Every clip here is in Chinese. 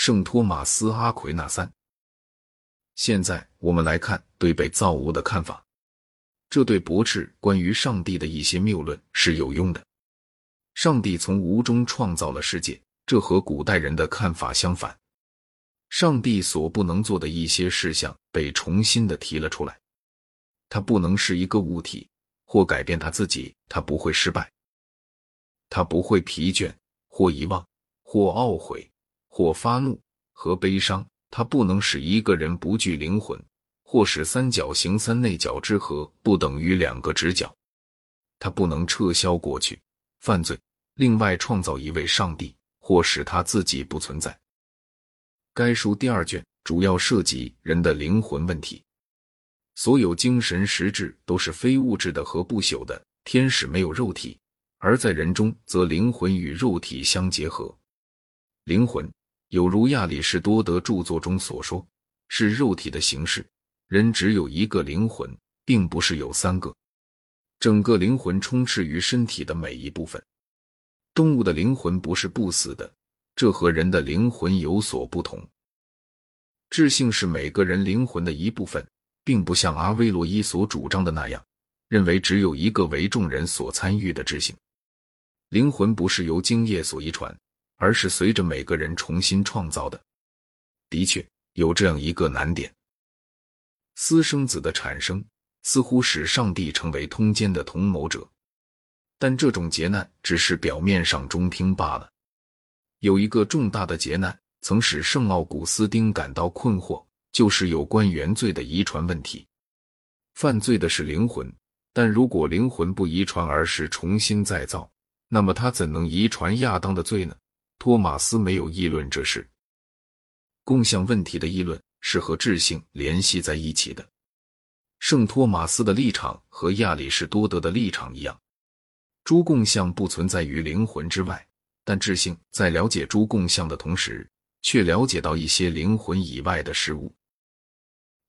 圣托马斯·阿奎那三。现在我们来看对被造物的看法，这对驳斥关于上帝的一些谬论是有用的。上帝从无中创造了世界，这和古代人的看法相反。上帝所不能做的一些事项被重新的提了出来。他不能是一个物体，或改变他自己，他不会失败，他不会疲倦，或遗忘，或懊悔，或发怒和悲伤。它不能使一个人不具灵魂，或使三角形三内角之和不等于两个直角。他不能撤销过去犯罪，另外创造一位上帝，或使他自己不存在。该书第二卷主要涉及人的灵魂问题。所有精神实质都是非物质的和不朽的。天使没有肉体，而在人中则灵魂与肉体相结合。灵魂。有如亚里士多德著作中所说，是肉体的形式。人只有一个灵魂，并不是有三个。整个灵魂充斥于身体的每一部分。动物的灵魂不是不死的，这和人的灵魂有所不同。智性是每个人灵魂的一部分，并不像阿威罗伊所主张的那样，认为只有一个为众人所参与的智性。灵魂不是由精液所遗传。而是随着每个人重新创造的。的确有这样一个难点：私生子的产生似乎使上帝成为通奸的同谋者，但这种劫难只是表面上中听罢了。有一个重大的劫难曾使圣奥古斯丁感到困惑，就是有关原罪的遗传问题。犯罪的是灵魂，但如果灵魂不遗传而是重新再造，那么他怎能遗传亚当的罪呢？托马斯没有议论这事。共相问题的议论是和智性联系在一起的。圣托马斯的立场和亚里士多德的立场一样，诸共相不存在于灵魂之外，但智性在了解诸共相的同时，却了解到一些灵魂以外的事物。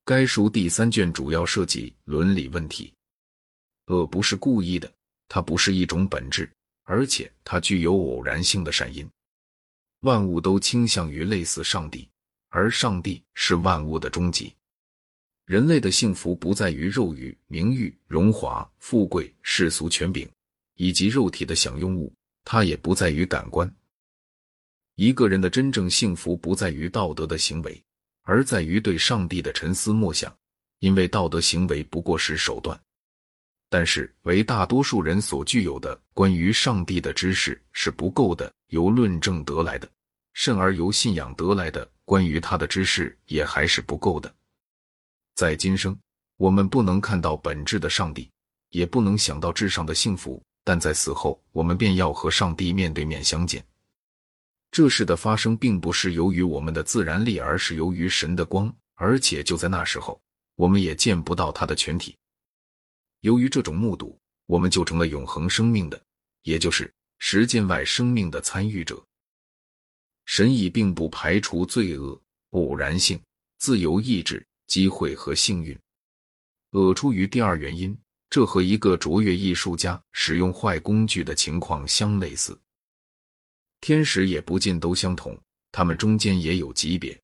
该书第三卷主要涉及伦理问题。恶不是故意的，它不是一种本质，而且它具有偶然性的善因。万物都倾向于类似上帝，而上帝是万物的终极。人类的幸福不在于肉欲、名誉、荣华、富贵、世俗权柄以及肉体的享用物，它也不在于感官。一个人的真正幸福不在于道德的行为，而在于对上帝的沉思默想，因为道德行为不过是手段。但是，为大多数人所具有的关于上帝的知识是不够的，由论证得来的，甚而由信仰得来的关于他的知识也还是不够的。在今生，我们不能看到本质的上帝，也不能想到至上的幸福，但在死后，我们便要和上帝面对面相见。这事的发生并不是由于我们的自然力，而是由于神的光，而且就在那时候，我们也见不到他的全体。由于这种目睹，我们就成了永恒生命的，也就是时间外生命的参与者。神意并不排除罪恶、偶然性、自由意志、机会和幸运。恶出于第二原因，这和一个卓越艺术家使用坏工具的情况相类似。天使也不尽都相同，他们中间也有级别。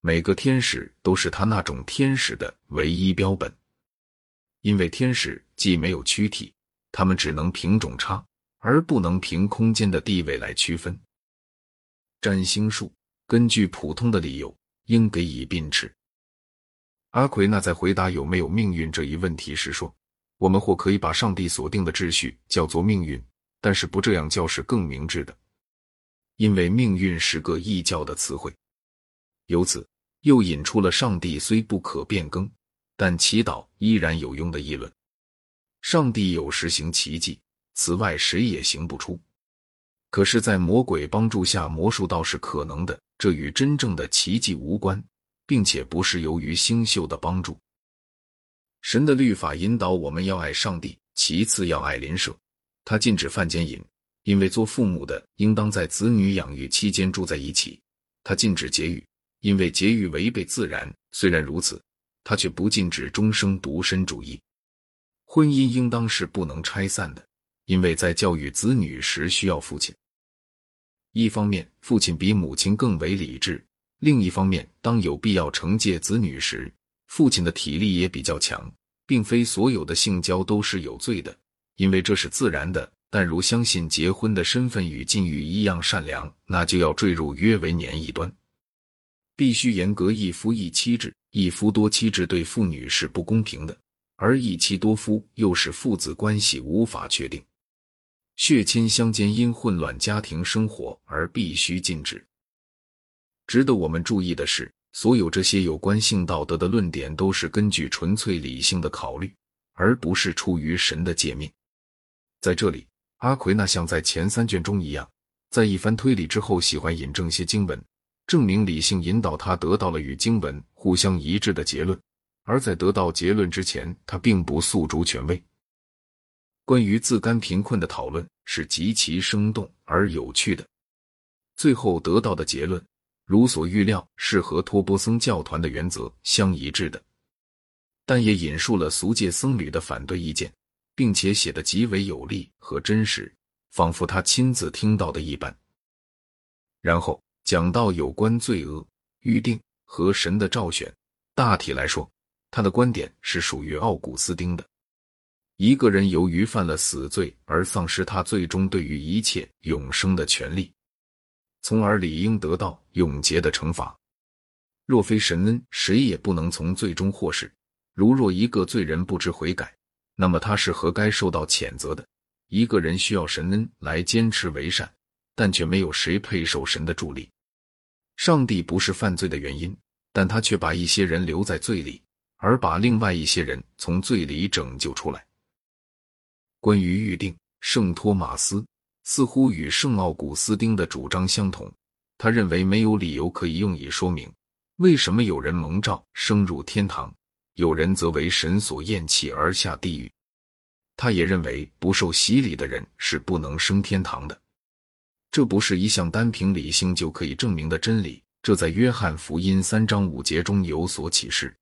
每个天使都是他那种天使的唯一标本。因为天使既没有躯体，他们只能凭种差，而不能凭空间的地位来区分。占星术根据普通的理由应给以并斥。阿奎那在回答有没有命运这一问题时说：“我们或可以把上帝所定的秩序叫做命运，但是不这样叫是更明智的，因为命运是个异教的词汇。由此又引出了上帝虽不可变更。”但祈祷依然有用的议论。上帝有时行奇迹，此外谁也行不出。可是，在魔鬼帮助下，魔术倒是可能的。这与真正的奇迹无关，并且不是由于星宿的帮助。神的律法引导我们要爱上帝，其次要爱邻舍。他禁止犯奸淫，因为做父母的应当在子女养育期间住在一起。他禁止节育，因为节育违背自然。虽然如此。他却不禁止终生独身主义，婚姻应当是不能拆散的，因为在教育子女时需要父亲。一方面，父亲比母亲更为理智；另一方面，当有必要惩戒子女时，父亲的体力也比较强。并非所有的性交都是有罪的，因为这是自然的。但如相信结婚的身份与禁欲一样善良，那就要坠入约为年一端。必须严格一夫一妻制，一夫多妻制对妇女是不公平的，而一妻多夫又使父子关系无法确定。血亲相间因混乱家庭生活而必须禁止。值得我们注意的是。所有这些有关性道德的论点，都是根据纯粹理性的考虑，而不是出于神的诫命。在这里，阿奎那像在前三卷中一样，在一番推理之后，喜欢引证些经文，证明理性引导他得到了与经文互相一致的结论；而在得到结论之前，他并不诉诸权威。关于自甘贫困的讨论是极其生动而有趣的，最后得到的结论。如所预料，是和托波僧教团的原则相一致的，但也引述了俗界僧侣的反对意见，并且写得极为有力和真实，仿佛他亲自听到的一般。然后讲到有关罪恶预定和神的召选，大体来说，他的观点是属于奥古斯丁的。一个人由于犯了死罪而丧失他最终对于一切永生的权利。从而理应得到永劫的惩罚。若非神恩，谁也不能从罪中获释。如若一个罪人不知悔改，那么他是何该受到谴责的。一个人需要神恩来坚持为善，但却没有谁配受神的助力。上帝不是犯罪的原因，但他却把一些人留在罪里，而把另外一些人从罪里拯救出来。关于预定，圣托马斯。似乎与圣奥古斯丁的主张相同。他认为没有理由可以用以说明为什么有人蒙召升入天堂，有人则为神所厌弃而下地狱。他也认为不受洗礼的人是不能升天堂的。这不是一项单凭理性就可以证明的真理。这在约翰福音三章五节中有所启示。